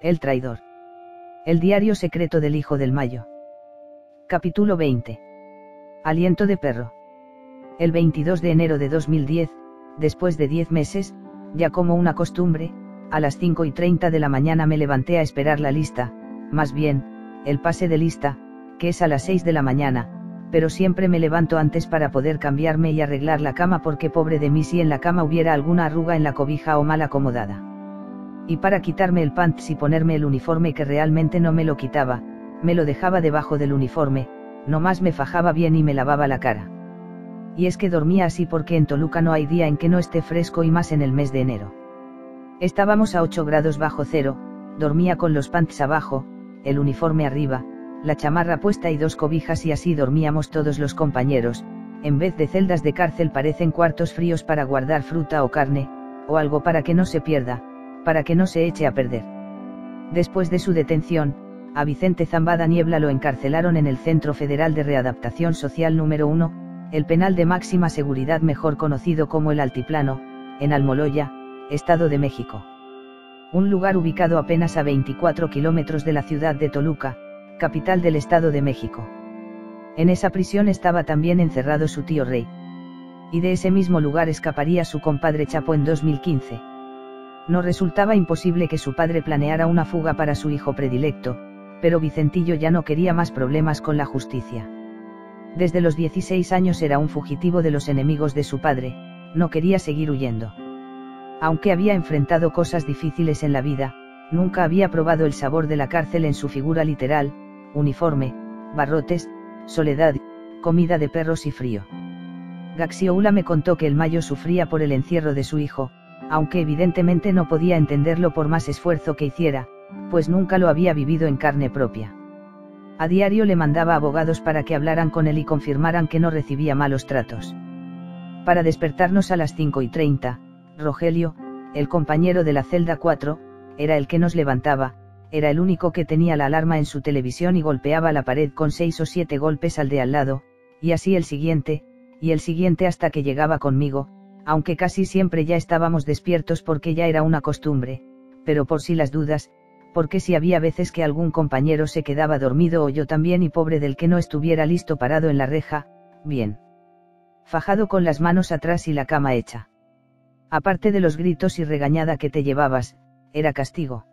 El traidor. El diario secreto del Hijo del Mayo. Capítulo 20. Aliento de perro. El 22 de enero de 2010, después de 10 meses, ya como una costumbre, a las 5 y 30 de la mañana me levanté a esperar la lista, más bien, el pase de lista, que es a las 6 de la mañana, pero siempre me levanto antes para poder cambiarme y arreglar la cama porque pobre de mí si en la cama hubiera alguna arruga en la cobija o mal acomodada. Y para quitarme el pants y ponerme el uniforme que realmente no me lo quitaba, me lo dejaba debajo del uniforme, nomás me fajaba bien y me lavaba la cara. Y es que dormía así porque en Toluca no hay día en que no esté fresco y más en el mes de enero. Estábamos a 8 grados bajo cero, dormía con los pants abajo, el uniforme arriba, la chamarra puesta y dos cobijas y así dormíamos todos los compañeros, en vez de celdas de cárcel parecen cuartos fríos para guardar fruta o carne, o algo para que no se pierda, para que no se eche a perder. Después de su detención, a Vicente Zambada Niebla lo encarcelaron en el Centro Federal de Readaptación Social número 1, el penal de máxima seguridad mejor conocido como el Altiplano, en Almoloya, Estado de México. Un lugar ubicado apenas a 24 kilómetros de la ciudad de Toluca, capital del Estado de México. En esa prisión estaba también encerrado su tío Rey. Y de ese mismo lugar escaparía su compadre Chapo en 2015. No resultaba imposible que su padre planeara una fuga para su hijo predilecto, pero Vicentillo ya no quería más problemas con la justicia. Desde los 16 años era un fugitivo de los enemigos de su padre, no quería seguir huyendo. Aunque había enfrentado cosas difíciles en la vida, nunca había probado el sabor de la cárcel en su figura literal, uniforme, barrotes, soledad, comida de perros y frío. Gaxioula me contó que el Mayo sufría por el encierro de su hijo, aunque evidentemente no podía entenderlo por más esfuerzo que hiciera, pues nunca lo había vivido en carne propia. A diario le mandaba abogados para que hablaran con él y confirmaran que no recibía malos tratos. Para despertarnos a las 5 y 30, Rogelio, el compañero de la celda 4, era el que nos levantaba, era el único que tenía la alarma en su televisión y golpeaba la pared con seis o siete golpes al de al lado, y así el siguiente, y el siguiente hasta que llegaba conmigo, aunque casi siempre ya estábamos despiertos porque ya era una costumbre, pero por si las dudas, porque si había veces que algún compañero se quedaba dormido o yo también y pobre del que no estuviera listo parado en la reja, bien. Fajado con las manos atrás y la cama hecha. Aparte de los gritos y regañada que te llevabas, era castigo.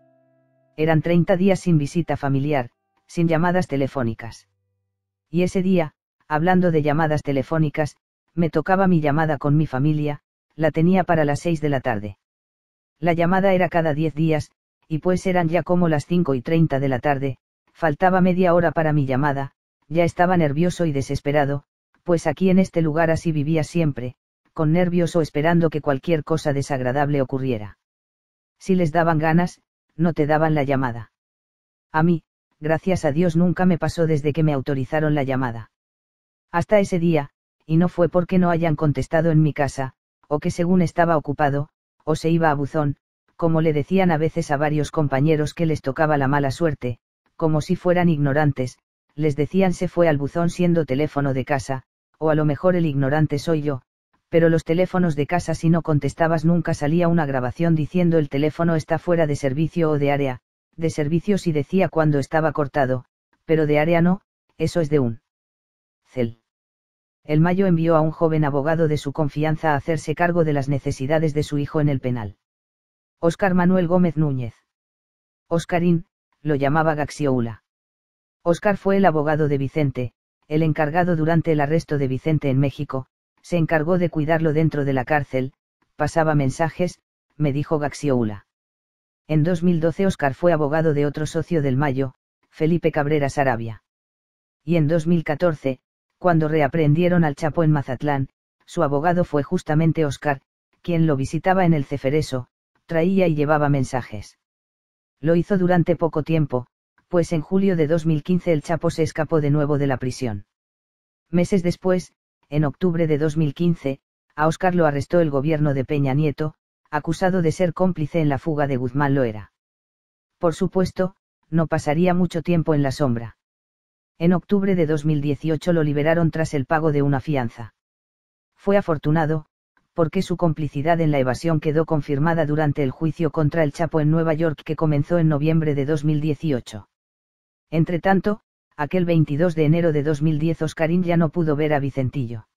Eran 30 días sin visita familiar, sin llamadas telefónicas. Y ese día, hablando de llamadas telefónicas, me tocaba mi llamada con mi familia, la tenía para las 6 de la tarde. La llamada era cada 10 días, y pues eran ya como las 5 y 30 de la tarde, faltaba media hora para mi llamada, ya estaba nervioso y desesperado, pues aquí en este lugar así vivía siempre, con nervios o esperando que cualquier cosa desagradable ocurriera. Si les daban ganas, no te daban la llamada. A mí, gracias a Dios nunca me pasó desde que me autorizaron la llamada. Hasta ese día, y no fue porque no hayan contestado en mi casa, o que según estaba ocupado, o se iba a buzón, como le decían a veces a varios compañeros que les tocaba la mala suerte, como si fueran ignorantes, les decían se fue al buzón siendo teléfono de casa, o a lo mejor el ignorante soy yo, pero los teléfonos de casa si no contestabas nunca salía una grabación diciendo el teléfono está fuera de servicio o de área, de servicio si decía cuando estaba cortado, pero de área no, eso es de un cel. El Mayo envió a un joven abogado de su confianza a hacerse cargo de las necesidades de su hijo en el penal. Óscar Manuel Gómez Núñez. Óscarín, lo llamaba Gaxioula. Óscar fue el abogado de Vicente, el encargado durante el arresto de Vicente en México, se encargó de cuidarlo dentro de la cárcel, pasaba mensajes, me dijo Gaxioula. En 2012 Oscar fue abogado de otro socio del Mayo, Felipe Cabrera Sarabia. Y en 2014, cuando reaprendieron al Chapo en Mazatlán, su abogado fue justamente Oscar, quien lo visitaba en el Cefereso, traía y llevaba mensajes. Lo hizo durante poco tiempo, pues en julio de 2015 el Chapo se escapó de nuevo de la prisión. Meses después, en octubre de 2015, a Oscar lo arrestó el gobierno de Peña Nieto, acusado de ser cómplice en la fuga de Guzmán Loera. Por supuesto, no pasaría mucho tiempo en la sombra. En octubre de 2018 lo liberaron tras el pago de una fianza. Fue afortunado, porque su complicidad en la evasión quedó confirmada durante el juicio contra el Chapo en Nueva York que comenzó en noviembre de 2018. Entretanto, aquel 22 de enero de 2010 Oscarín ya no pudo ver a Vicentillo.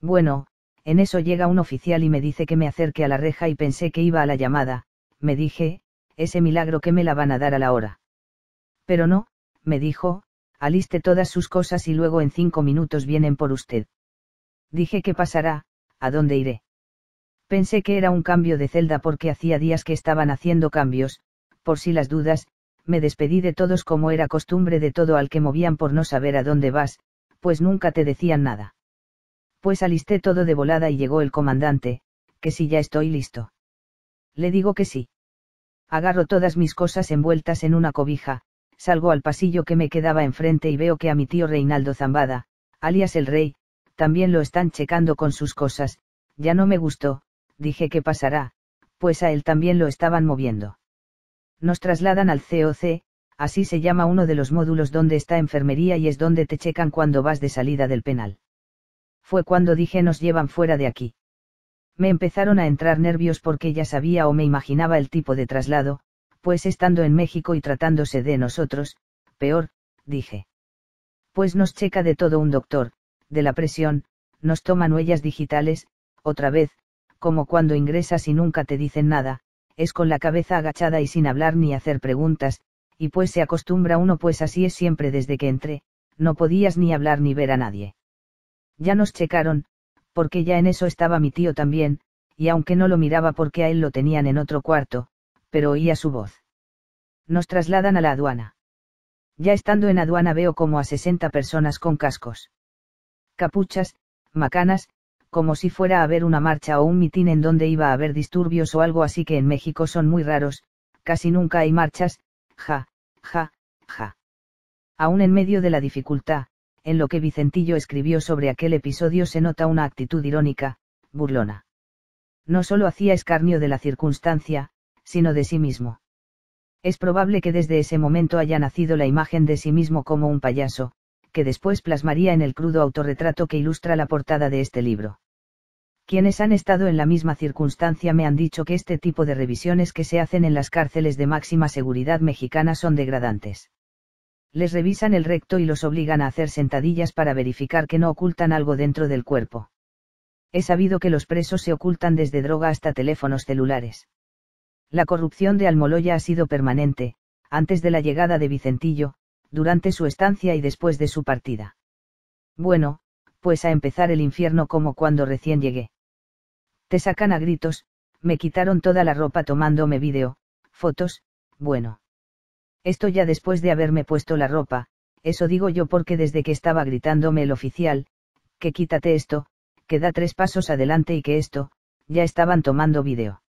Bueno, en eso llega un oficial y me dice que me acerque a la reja y pensé que iba a la llamada, me dije, ese milagro que me la van a dar a la hora. Pero no, me dijo, aliste todas sus cosas y luego en cinco minutos vienen por usted. Dije que pasará, ¿a dónde iré? Pensé que era un cambio de celda porque hacía días que estaban haciendo cambios, por si las dudas, me despedí de todos como era costumbre de todo al que movían por no saber a dónde vas, pues nunca te decían nada. Pues alisté todo de volada y llegó el comandante, que si ya estoy listo. Le digo que sí. Agarro todas mis cosas envueltas en una cobija, salgo al pasillo que me quedaba enfrente y veo que a mi tío Reinaldo Zambada, alias el rey, también lo están checando con sus cosas, ya no me gustó, dije que pasará, pues a él también lo estaban moviendo. Nos trasladan al COC, así se llama uno de los módulos donde está enfermería y es donde te checan cuando vas de salida del penal. Fue cuando dije nos llevan fuera de aquí. Me empezaron a entrar nervios porque ya sabía o me imaginaba el tipo de traslado, pues estando en México y tratándose de nosotros, peor, dije. Pues nos checa de todo un doctor, de la presión, nos toman huellas digitales, otra vez, como cuando ingresas y nunca te dicen nada, es con la cabeza agachada y sin hablar ni hacer preguntas, y pues se acostumbra uno pues así es siempre desde que entré, no podías ni hablar ni ver a nadie. Ya nos checaron, porque ya en eso estaba mi tío también, y aunque no lo miraba porque a él lo tenían en otro cuarto, pero oía su voz. Nos trasladan a la aduana. Ya estando en aduana veo como a 60 personas con cascos capuchas, macanas, como si fuera a haber una marcha o un mitin en donde iba a haber disturbios o algo así que en México son muy raros, casi nunca hay marchas, ja, ja, ja. Aún en medio de la dificultad, en lo que Vicentillo escribió sobre aquel episodio se nota una actitud irónica, burlona. No solo hacía escarnio de la circunstancia, sino de sí mismo. Es probable que desde ese momento haya nacido la imagen de sí mismo como un payaso, que después plasmaría en el crudo autorretrato que ilustra la portada de este libro. Quienes han estado en la misma circunstancia me han dicho que este tipo de revisiones que se hacen en las cárceles de máxima seguridad mexicana son degradantes. Les revisan el recto y los obligan a hacer sentadillas para verificar que no ocultan algo dentro del cuerpo. He sabido que los presos se ocultan desde droga hasta teléfonos celulares. La corrupción de Almoloya ha sido permanente, antes de la llegada de Vicentillo, durante su estancia y después de su partida. Bueno, pues a empezar el infierno como cuando recién llegué. Te sacan a gritos, me quitaron toda la ropa tomándome vídeo, fotos, bueno. Esto ya después de haberme puesto la ropa, eso digo yo porque desde que estaba gritándome el oficial, que quítate esto, que da tres pasos adelante y que esto, ya estaban tomando vídeo.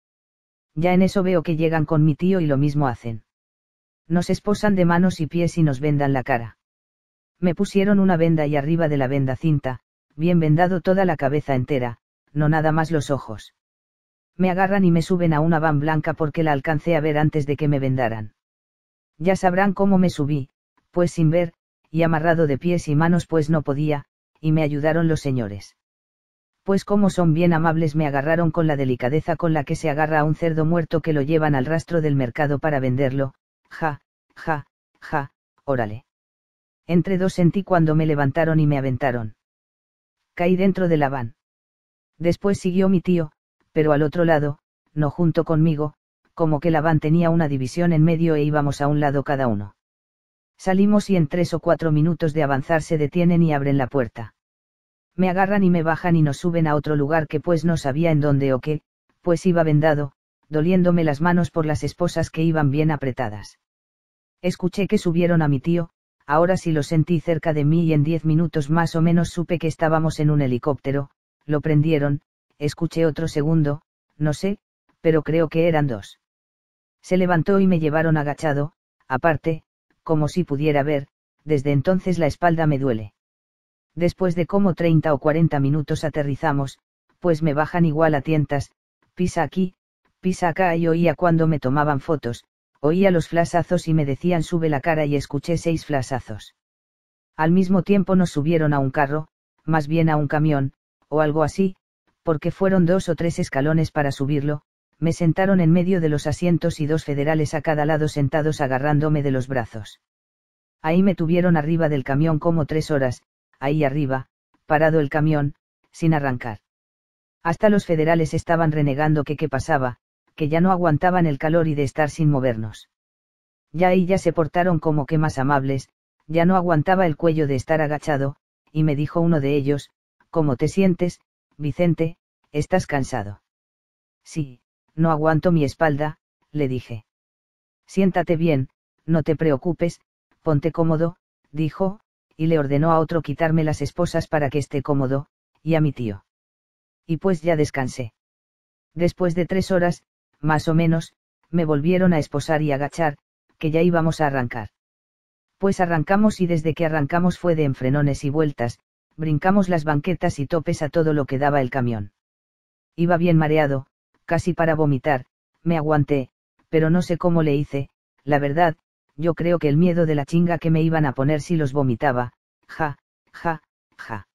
Ya en eso veo que llegan con mi tío y lo mismo hacen. Nos esposan de manos y pies y nos vendan la cara. Me pusieron una venda y arriba de la venda cinta, bien vendado toda la cabeza entera, no nada más los ojos. Me agarran y me suben a una van blanca porque la alcancé a ver antes de que me vendaran. Ya sabrán cómo me subí, pues sin ver, y amarrado de pies y manos pues no podía, y me ayudaron los señores. Pues como son bien amables me agarraron con la delicadeza con la que se agarra a un cerdo muerto que lo llevan al rastro del mercado para venderlo, ja, ja, ja, órale. Entre dos sentí cuando me levantaron y me aventaron. Caí dentro de la van. Después siguió mi tío, pero al otro lado, no junto conmigo, como que la van tenía una división en medio e íbamos a un lado cada uno. Salimos y en tres o cuatro minutos de avanzar se detienen y abren la puerta. Me agarran y me bajan y nos suben a otro lugar que pues no sabía en dónde o qué, pues iba vendado, doliéndome las manos por las esposas que iban bien apretadas. Escuché que subieron a mi tío, ahora sí lo sentí cerca de mí y en diez minutos más o menos supe que estábamos en un helicóptero, lo prendieron, escuché otro segundo, no sé, pero creo que eran dos. Se levantó y me llevaron agachado, aparte, como si pudiera ver, desde entonces la espalda me duele. Después de como 30 o 40 minutos aterrizamos, pues me bajan igual a tientas, pisa aquí, pisa acá y oía cuando me tomaban fotos, oía los flasazos y me decían sube la cara y escuché seis flasazos. Al mismo tiempo nos subieron a un carro, más bien a un camión, o algo así, Porque fueron dos o tres escalones para subirlo, me sentaron en medio de los asientos y dos federales a cada lado sentados agarrándome de los brazos. Ahí me tuvieron arriba del camión como tres horas, ahí arriba, parado el camión, sin arrancar. Hasta los federales estaban renegando que qué pasaba, que ya no aguantaban el calor y de estar sin movernos. Ya ahí se portaron como que más amables, ya no aguantaba el cuello de estar agachado, y me dijo uno de ellos, ¿cómo te sientes, Vicente, estás cansado? Sí, no aguanto mi espalda, le dije. Siéntate bien, no te preocupes, ponte cómodo, dijo, y le ordenó a otro quitarme las esposas para que esté cómodo, y a mi tío. Y pues ya descansé. Después de tres horas, más o menos, me volvieron a esposar y agachar, que ya íbamos a arrancar. Pues arrancamos y desde que arrancamos fue de enfrenones y vueltas, brincamos las banquetas y topes a todo lo que daba el camión. Iba bien mareado, casi para vomitar, me aguanté, pero no sé cómo le hice, la verdad, yo creo que el miedo de la chinga que me iban a poner si los vomitaba, ja, ja, ja.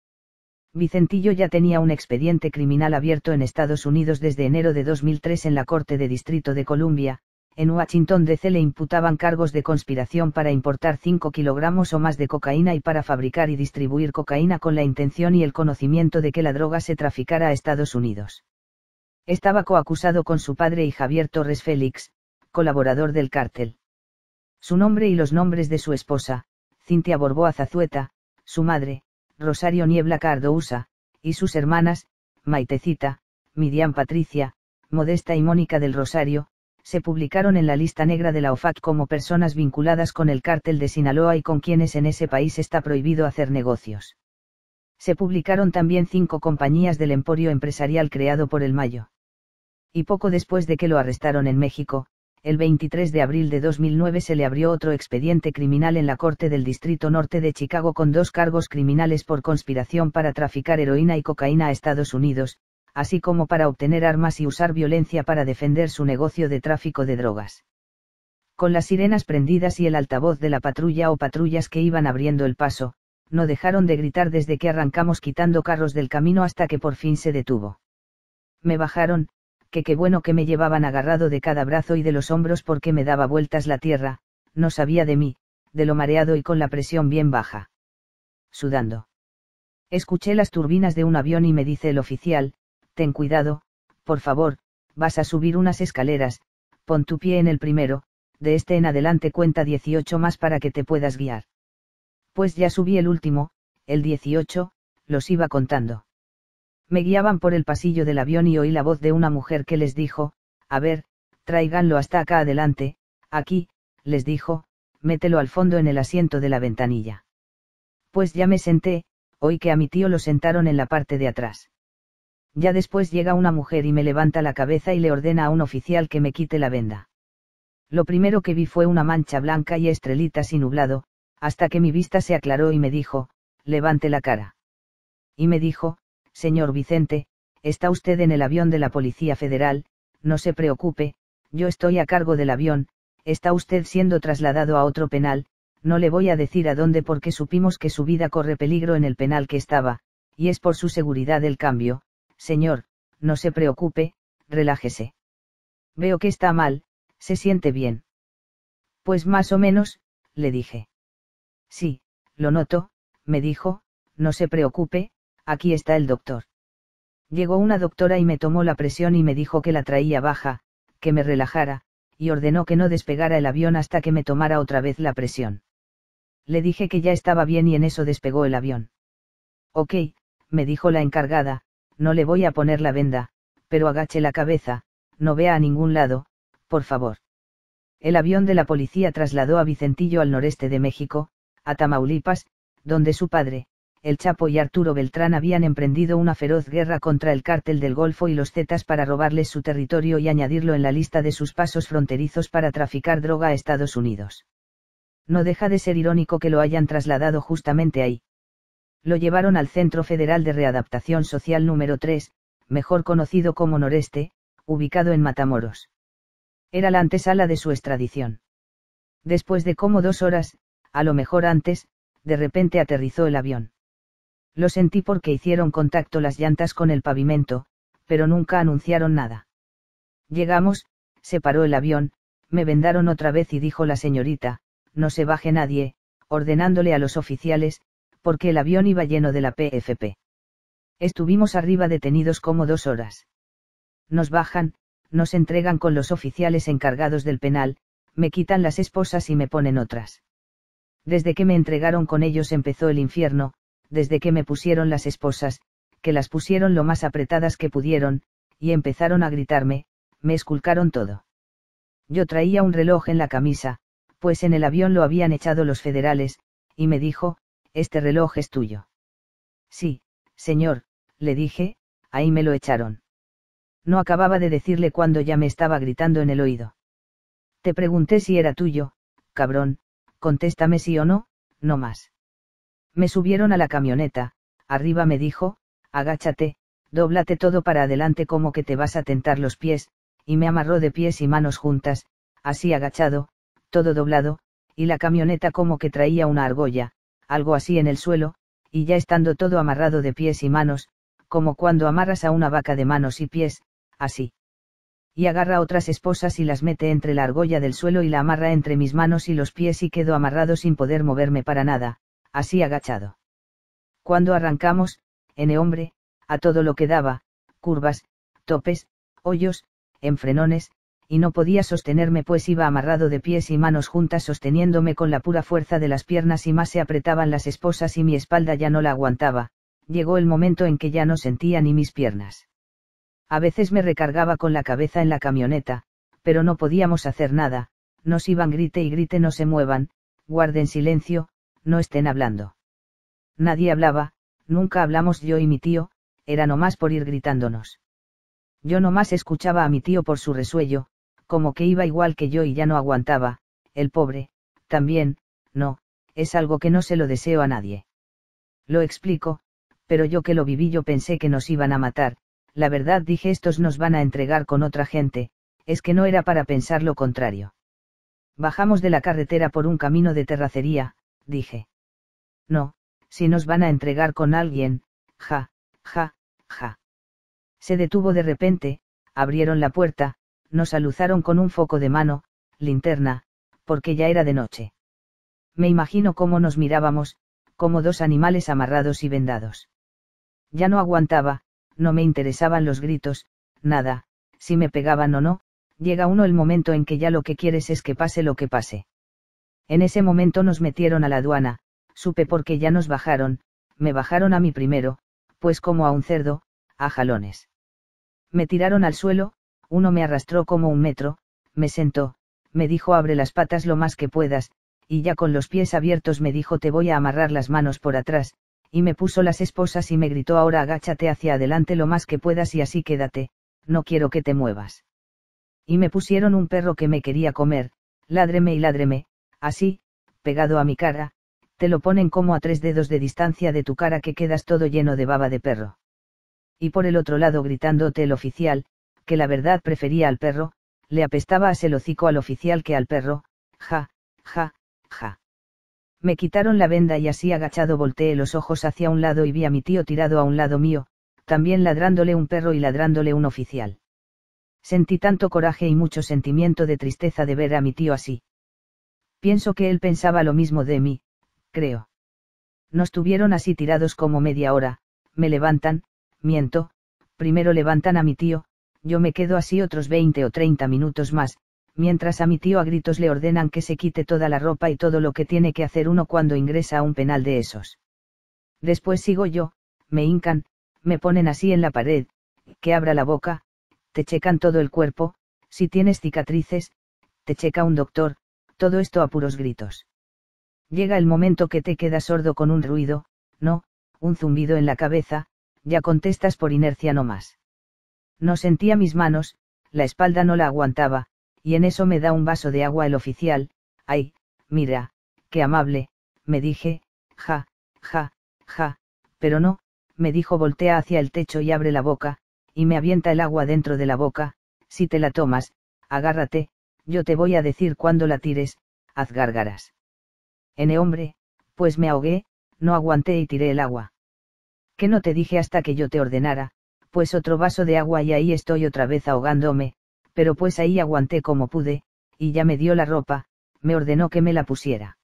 Vicentillo ya tenía un expediente criminal abierto en Estados Unidos desde enero de 2003 en la Corte de Distrito de Columbia, en Washington DC le imputaban cargos de conspiración para importar 5 kilogramos o más de cocaína y para fabricar y distribuir cocaína con la intención y el conocimiento de que la droga se traficara a Estados Unidos. Estaba coacusado con su padre y Javier Torres Félix, colaborador del cártel. Su nombre y los nombres de su esposa, Cintia Borboa Zazueta, su madre, Rosario Niebla Cardousa, y sus hermanas, Maitecita, Miriam Patricia, Modesta y Mónica del Rosario, se publicaron en la lista negra de la OFAC como personas vinculadas con el cártel de Sinaloa y con quienes en ese país está prohibido hacer negocios. Se publicaron también cinco compañías del emporio empresarial creado por el Mayo. Y poco después de que lo arrestaron en México, el 23 de abril de 2009 se le abrió otro expediente criminal en la Corte del Distrito Norte de Chicago con dos cargos criminales por conspiración para traficar heroína y cocaína a Estados Unidos, así como para obtener armas y usar violencia para defender su negocio de tráfico de drogas. Con las sirenas prendidas y el altavoz de la patrulla o patrullas que iban abriendo el paso, no dejaron de gritar desde que arrancamos quitando carros del camino hasta que por fin se detuvo. Me bajaron, que qué bueno que me llevaban agarrado de cada brazo y de los hombros porque me daba vueltas la tierra, no sabía de mí, de lo mareado y con la presión bien baja. Sudando. Escuché las turbinas de un avión y me dice el oficial, ten cuidado, por favor, vas a subir unas escaleras, pon tu pie en el primero, de este en adelante cuenta 18 más para que te puedas guiar. Pues ya subí el último, el 18, los iba contando. Me guiaban por el pasillo del avión y oí la voz de una mujer que les dijo, a ver, tráiganlo hasta acá adelante, aquí, les dijo, mételo al fondo en el asiento de la ventanilla. Pues ya me senté, oí que a mi tío lo sentaron en la parte de atrás. Ya después llega una mujer y me levanta la cabeza y le ordena a un oficial que me quite la venda. Lo primero que vi fue una mancha blanca y estrelitas y nublado, hasta que mi vista se aclaró y me dijo, levante la cara. Y me dijo, señor Vicente, está usted en el avión de la Policía Federal, no se preocupe, yo estoy a cargo del avión, está usted siendo trasladado a otro penal, no le voy a decir a dónde porque supimos que su vida corre peligro en el penal que estaba, y es por su seguridad el cambio, señor, no se preocupe, relájese. Veo que está mal, se siente bien. Pues más o menos, le dije. Sí, lo noto, me dijo, no se preocupe, aquí está el doctor. Llegó una doctora y me tomó la presión y me dijo que la traía baja, que me relajara, y ordenó que no despegara el avión hasta que me tomara otra vez la presión. Le dije que ya estaba bien y en eso despegó el avión. Ok, me dijo la encargada, no le voy a poner la venda, pero agache la cabeza, no vea a ningún lado, por favor. El avión de la policía trasladó a Vicentillo al noreste de México, a Tamaulipas, donde su padre, el Chapo y Arturo Beltrán habían emprendido una feroz guerra contra el cártel del Golfo y los Zetas para robarles su territorio y añadirlo en la lista de sus pasos fronterizos para traficar droga a Estados Unidos. No deja de ser irónico que lo hayan trasladado justamente ahí lo llevaron al Centro Federal de Readaptación Social número 3, mejor conocido como Noreste, ubicado en Matamoros. Era la antesala de su extradición. Después de como dos horas, a lo mejor antes, de repente aterrizó el avión. Lo sentí porque hicieron contacto las llantas con el pavimento, pero nunca anunciaron nada. Llegamos, se paró el avión, me vendaron otra vez y dijo la señorita, no se baje nadie, ordenándole a los oficiales, porque el avión iba lleno de la PFP. Estuvimos arriba detenidos como dos horas. Nos bajan, nos entregan con los oficiales encargados del penal, me quitan las esposas y me ponen otras. Desde que me entregaron con ellos empezó el infierno, desde que me pusieron las esposas, que las pusieron lo más apretadas que pudieron, y empezaron a gritarme, me esculcaron todo. Yo traía un reloj en la camisa, pues en el avión lo habían echado los federales, y me dijo, este reloj es tuyo. Sí, señor, le dije, ahí me lo echaron. No acababa de decirle cuando ya me estaba gritando en el oído. Te pregunté si era tuyo, cabrón, contéstame sí o no, no más. Me subieron a la camioneta, arriba me dijo, agáchate, dóblate todo para adelante como que te vas a tentar los pies, y me amarró de pies y manos juntas, así agachado, todo doblado, y la camioneta como que traía una argolla, algo así en el suelo, y ya estando todo amarrado de pies y manos, como cuando amarras a una vaca de manos y pies, así. Y agarra otras esposas y las mete entre la argolla del suelo y la amarra entre mis manos y los pies y quedo amarrado sin poder moverme para nada, así agachado. Cuando arrancamos, en hombre, a todo lo que daba, curvas, topes, hoyos, enfrenones, y no podía sostenerme pues iba amarrado de pies y manos juntas sosteniéndome con la pura fuerza de las piernas y más se apretaban las esposas y mi espalda ya no la aguantaba, llegó el momento en que ya no sentía ni mis piernas. A veces me recargaba con la cabeza en la camioneta, pero no podíamos hacer nada, nos iban grite y grite no se muevan, guarden silencio, no estén hablando. Nadie hablaba, nunca hablamos yo y mi tío, era nomás por ir gritándonos. Yo nomás escuchaba a mi tío por su resuello, como que iba igual que yo y ya no aguantaba, el pobre, también, no, es algo que no se lo deseo a nadie. Lo explico, pero yo que lo viví yo pensé que nos iban a matar, la verdad dije estos nos van a entregar con otra gente, es que no era para pensar lo contrario. Bajamos de la carretera por un camino de terracería, dije. No, si nos van a entregar con alguien, ja, ja, ja. Se detuvo de repente, abrieron la puerta, nos aluzaron con un foco de mano, linterna, porque ya era de noche. Me imagino cómo nos mirábamos, como dos animales amarrados y vendados. Ya no aguantaba, no me interesaban los gritos, nada, si me pegaban o no, llega uno el momento en que ya lo que quieres es que pase lo que pase. En ese momento nos metieron a la aduana, supe por qué ya nos bajaron, me bajaron a mí primero, pues como a un cerdo, a jalones. Me tiraron al suelo, uno me arrastró como un metro, me sentó, me dijo abre las patas lo más que puedas, y ya con los pies abiertos me dijo te voy a amarrar las manos por atrás, y me puso las esposas y me gritó ahora agáchate hacia adelante lo más que puedas y así quédate, no quiero que te muevas. Y me pusieron un perro que me quería comer, ládreme y ládreme, así, pegado a mi cara, te lo ponen como a tres dedos de distancia de tu cara que quedas todo lleno de baba de perro. Y por el otro lado gritándote el oficial, que la verdad prefería al perro, le apestaba a el hocico al oficial que al perro, ja, ja, ja. Me quitaron la venda y así agachado volteé los ojos hacia un lado y vi a mi tío tirado a un lado mío, también ladrándole un perro y ladrándole un oficial. Sentí tanto coraje y mucho sentimiento de tristeza de ver a mi tío así. Pienso que él pensaba lo mismo de mí, creo. Nos tuvieron así tirados como media hora, me levantan, miento, primero levantan a mi tío, yo me quedo así otros 20 o 30 minutos más, mientras a mi tío a gritos le ordenan que se quite toda la ropa y todo lo que tiene que hacer uno cuando ingresa a un penal de esos. Después sigo yo, me hincan, me ponen así en la pared, que abra la boca, te checan todo el cuerpo, si tienes cicatrices, te checa un doctor, todo esto a puros gritos. Llega el momento que te quedas sordo con un ruido, no, un zumbido en la cabeza, ya contestas por inercia no más. No sentía mis manos, la espalda no la aguantaba, y en eso me da un vaso de agua el oficial, ay, mira, qué amable, me dije, ja, ja, ja, pero no, me dijo voltea hacia el techo y abre la boca, y me avienta el agua dentro de la boca, si te la tomas, agárrate, yo te voy a decir cuándo la tires, haz gárgaras. Ene hombre, pues me ahogué, no aguanté y tiré el agua. Que no te dije hasta que yo te ordenara, pues otro vaso de agua y ahí estoy otra vez ahogándome, pero pues ahí aguanté como pude, y ya me dio la ropa, me ordenó que me la pusiera.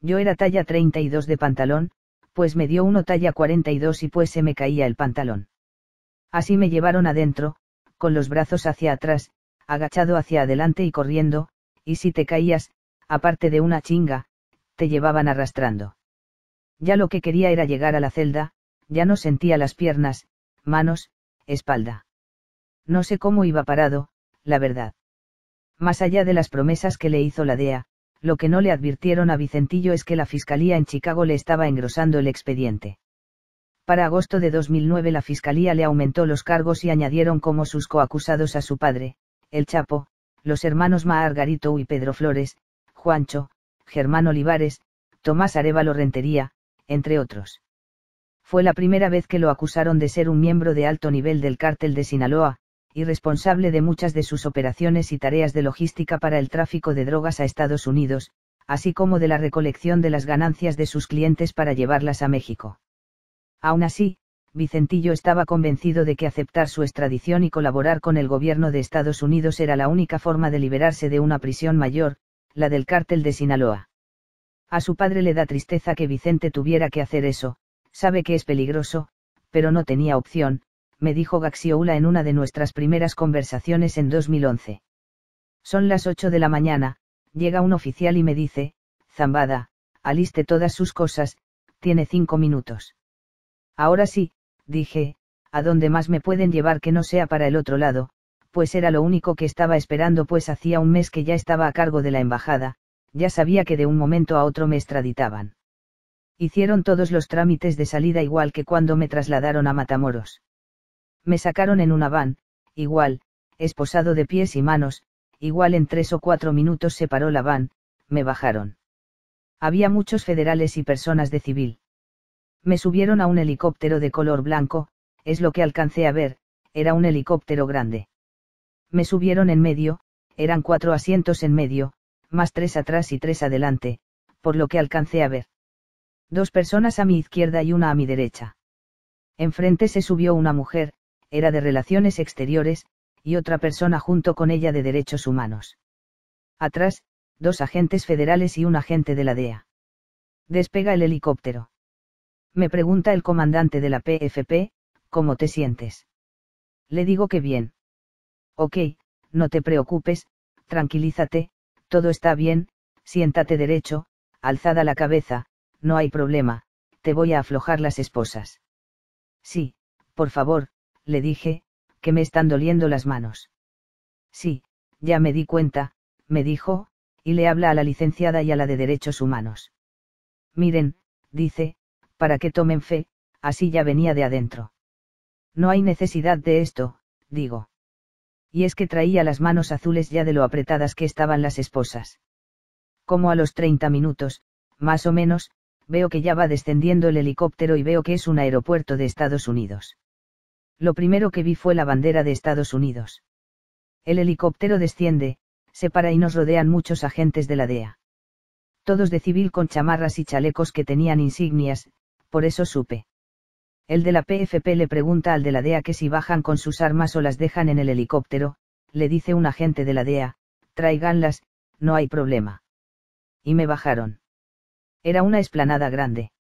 Yo era talla 32 de pantalón, pues me dio uno talla 42 y pues se me caía el pantalón. Así me llevaron adentro, con los brazos hacia atrás, agachado hacia adelante y corriendo, y si te caías, aparte de una chinga, te llevaban arrastrando. Ya lo que quería era llegar a la celda, ya no sentía las piernas, manos, espalda. No sé cómo iba parado, la verdad. Más allá de las promesas que le hizo la DEA, lo que no le advirtieron a Vicentillo es que la Fiscalía en Chicago le estaba engrosando el expediente. Para agosto de 2009 la Fiscalía le aumentó los cargos y añadieron como sus coacusados a su padre, el Chapo, los hermanos Margarito y Pedro Flores, Juancho, Germán Olivares, Tomás Arevalo Rentería, entre otros. Fue la primera vez que lo acusaron de ser un miembro de alto nivel del cártel de Sinaloa, y responsable de muchas de sus operaciones y tareas de logística para el tráfico de drogas a Estados Unidos, así como de la recolección de las ganancias de sus clientes para llevarlas a México. Aún así, Vicentillo estaba convencido de que aceptar su extradición y colaborar con el gobierno de Estados Unidos era la única forma de liberarse de una prisión mayor, la del cártel de Sinaloa. A su padre le da tristeza que Vicente tuviera que hacer eso, sabe que es peligroso, pero no tenía opción, me dijo Gaxioula en una de nuestras primeras conversaciones en 2011. Son las 8 de la mañana, llega un oficial y me dice, Zambada, aliste todas sus cosas, tiene cinco minutos. Ahora sí, dije, ¿a dónde más me pueden llevar que no sea para el otro lado? Pues era lo único que estaba esperando pues hacía un mes que ya estaba a cargo de la embajada, ya sabía que de un momento a otro me extraditaban. Hicieron todos los trámites de salida igual que cuando me trasladaron a Matamoros. Me sacaron en una van, igual, esposado de pies y manos, igual en tres o cuatro minutos se paró la van, me bajaron. Había muchos federales y personas de civil. Me subieron a un helicóptero de color blanco, es lo que alcancé a ver, era un helicóptero grande. Me subieron en medio, eran cuatro asientos en medio, más tres atrás y tres adelante, por lo que alcancé a ver. Dos personas a mi izquierda y una a mi derecha. Enfrente se subió una mujer, era de Relaciones Exteriores, y otra persona junto con ella de Derechos Humanos. Atrás, dos agentes federales y un agente de la DEA. Despega el helicóptero. Me pregunta el comandante de la PFP, ¿cómo te sientes? Le digo que bien. Ok, no te preocupes, tranquilízate, todo está bien, siéntate derecho, alzada la cabeza, no hay problema, te voy a aflojar las esposas. Sí, por favor, le dije, que me están doliendo las manos. Sí, ya me di cuenta, me dijo, y le habla a la licenciada y a la de Derechos Humanos. Miren, dice, para que tomen fe, así ya venía de adentro. No hay necesidad de esto, digo. Y es que traía las manos azules ya de lo apretadas que estaban las esposas. Como a los 30 minutos, más o menos, veo que ya va descendiendo el helicóptero y veo que es un aeropuerto de Estados Unidos. Lo primero que vi fue la bandera de Estados Unidos. El helicóptero desciende, se para y nos rodean muchos agentes de la DEA. Todos de civil con chamarras y chalecos que tenían insignias, por eso supe. El de la PFP le pregunta al de la DEA que si bajan con sus armas o las dejan en el helicóptero, le dice un agente de la DEA, tráiganlas, no hay problema. Y me bajaron. Era una esplanada grande.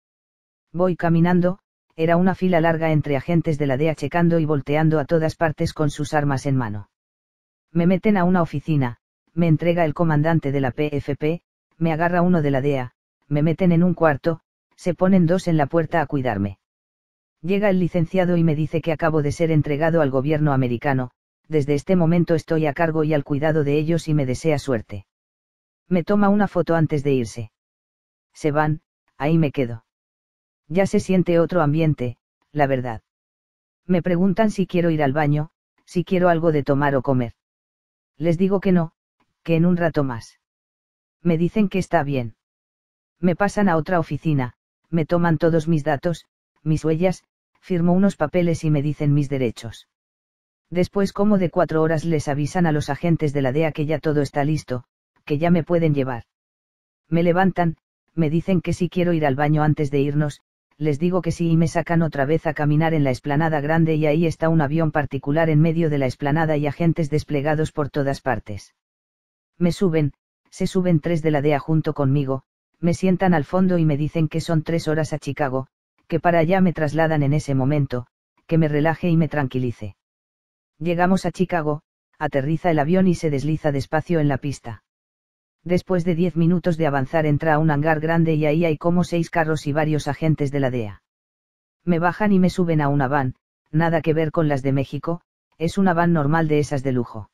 Voy caminando, era una fila larga entre agentes de la DEA checando y volteando a todas partes con sus armas en mano. Me meten a una oficina, me entrega el comandante de la PFP, me agarra uno de la DEA, me meten en un cuarto, se ponen dos en la puerta a cuidarme. Llega el licenciado y me dice que acabo de ser entregado al gobierno americano, desde este momento estoy a cargo y al cuidado de ellos y me desea suerte. Me toma una foto antes de irse. Se van, ahí me quedo. Ya se siente otro ambiente, la verdad. Me preguntan si quiero ir al baño, si quiero algo de tomar o comer. Les digo que no, que en un rato más. Me dicen que está bien. Me pasan a otra oficina, me toman todos mis datos, mis huellas, firmo unos papeles y me dicen mis derechos. Después como de cuatro horas les avisan a los agentes de la DEA que ya todo está listo, que ya me pueden llevar. Me levantan, me dicen que si quiero ir al baño antes de irnos, les digo que sí y me sacan otra vez a caminar en la esplanada grande y ahí está un avión particular en medio de la esplanada y agentes desplegados por todas partes. Me suben, se suben tres de la DEA junto conmigo, me sientan al fondo y me dicen que son tres horas a Chicago, que para allá me trasladan en ese momento, que me relaje y me tranquilice. Llegamos a Chicago, aterriza el avión y se desliza despacio en la pista. Después de diez minutos de avanzar entra a un hangar grande y ahí hay como seis carros y varios agentes de la DEA. Me bajan y me suben a una van, nada que ver con las de México, es una van normal de esas de lujo.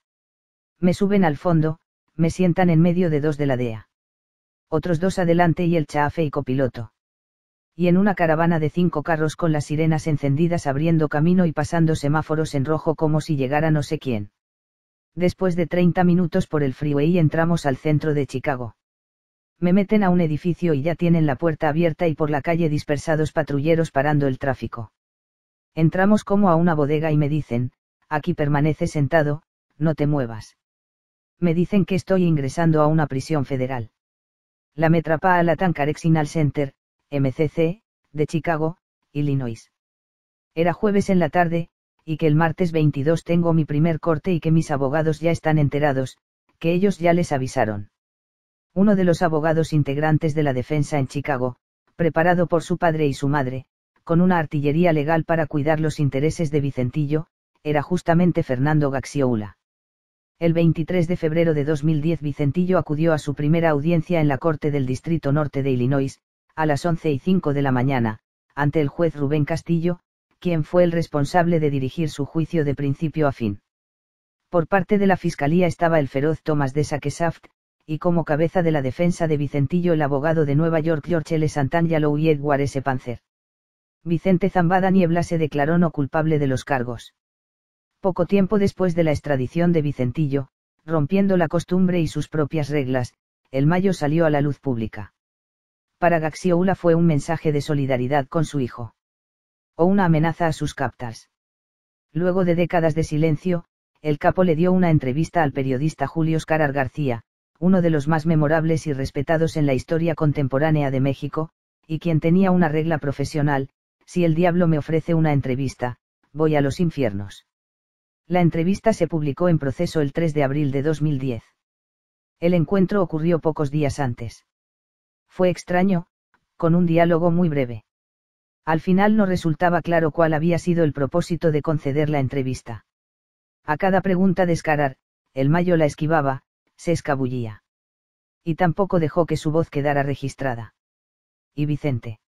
Me suben al fondo, me sientan en medio de dos de la DEA. Otros dos adelante y el chafe y copiloto. Y en una caravana de cinco carros con las sirenas encendidas abriendo camino y pasando semáforos en rojo como si llegara no sé quién. Después de 30 minutos por el freeway entramos al centro de Chicago. Me meten a un edificio y ya tienen la puerta abierta y por la calle dispersados patrulleros parando el tráfico. Entramos como a una bodega y me dicen, aquí permanece sentado, no te muevas. Me dicen que estoy ingresando a una prisión federal. La Metropolitan Correctional Center, MCC, de Chicago, Illinois. Era jueves en la tarde, y que el martes 22 tengo mi primer corte y que mis abogados ya están enterados, que ellos ya les avisaron. Uno de los abogados integrantes de la defensa en Chicago, preparado por su padre y su madre, con una artillería legal para cuidar los intereses de Vicentillo, era justamente Fernando Gaxioula. El 23 de febrero de 2010 Vicentillo acudió a su primera audiencia en la Corte del Distrito Norte de Illinois, a las 11 y 5 de la mañana, ante el juez Rubén Castillo, quien fue el responsable de dirigir su juicio de principio a fin. Por parte de la Fiscalía estaba el feroz Thomas de Sakesaft, y como cabeza de la defensa de Vicentillo el abogado de Nueva York George L. Santangelo y Edward S. Panzer. Vicente Zambada Niebla se declaró no culpable de los cargos. Poco tiempo después de la extradición de Vicentillo, rompiendo la costumbre y sus propias reglas, el mayo salió a la luz pública. Para Gaxioula fue un mensaje de solidaridad con su hijo o una amenaza a sus captas. Luego de décadas de silencio, el capo le dio una entrevista al periodista Julio Scarar García, uno de los más memorables y respetados en la historia contemporánea de México, y quien tenía una regla profesional, si el diablo me ofrece una entrevista, voy a los infiernos. La entrevista se publicó en proceso el 3 de abril de 2010. El encuentro ocurrió pocos días antes. Fue extraño, con un diálogo muy breve. Al final no resultaba claro cuál había sido el propósito de conceder la entrevista. A cada pregunta de Escarar, el mayo la esquivaba, se escabullía. Y tampoco dejó que su voz quedara registrada. ¿Y Vicente?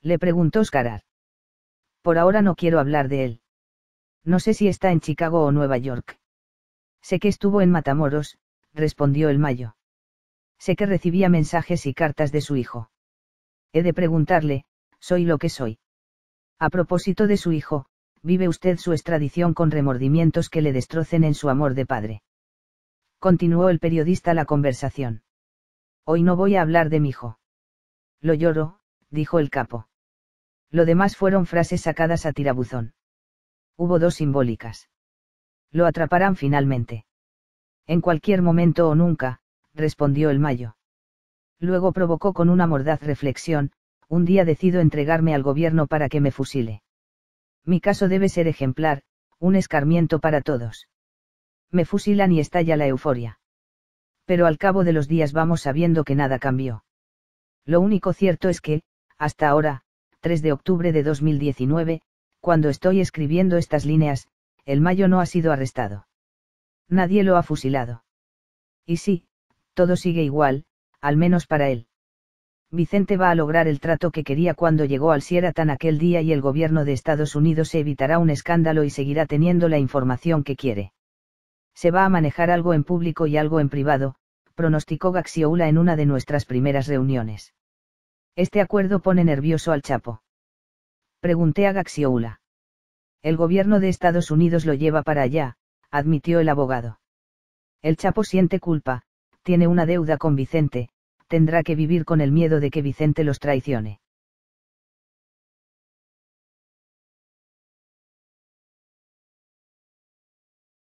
Le preguntó Escarar. Por ahora no quiero hablar de él. No sé si está en Chicago o Nueva York. Sé que estuvo en Matamoros, respondió el mayo. Sé que recibía mensajes y cartas de su hijo. He de preguntarle, soy lo que soy. A propósito de su hijo, vive usted su extradición con remordimientos que le destrocen en su amor de padre. Continuó el periodista la conversación. Hoy no voy a hablar de mi hijo. Lo lloro, dijo el capo. Lo demás fueron frases sacadas a tirabuzón. Hubo dos simbólicas. Lo atraparán finalmente. En cualquier momento o nunca, respondió el mayo. Luego provocó con una mordaz reflexión, un día decido entregarme al gobierno para que me fusile. Mi caso debe ser ejemplar, un escarmiento para todos. Me fusilan y estalla la euforia. Pero al cabo de los días vamos sabiendo que nada cambió. Lo único cierto es que, hasta ahora, 3 de octubre de 2019, cuando estoy escribiendo estas líneas, el Mayo no ha sido arrestado. Nadie lo ha fusilado. Y sí, todo sigue igual, al menos para él. Vicente va a lograr el trato que quería cuando llegó al Sierra aquel día y el gobierno de Estados Unidos se evitará un escándalo y seguirá teniendo la información que quiere. Se va a manejar algo en público y algo en privado, pronosticó Gaxioula en una de nuestras primeras reuniones. Este acuerdo pone nervioso al Chapo. Pregunté a Gaxioula. El gobierno de Estados Unidos lo lleva para allá, admitió el abogado. El Chapo siente culpa, tiene una deuda con Vicente, tendrá que vivir con el miedo de que Vicente los traicione.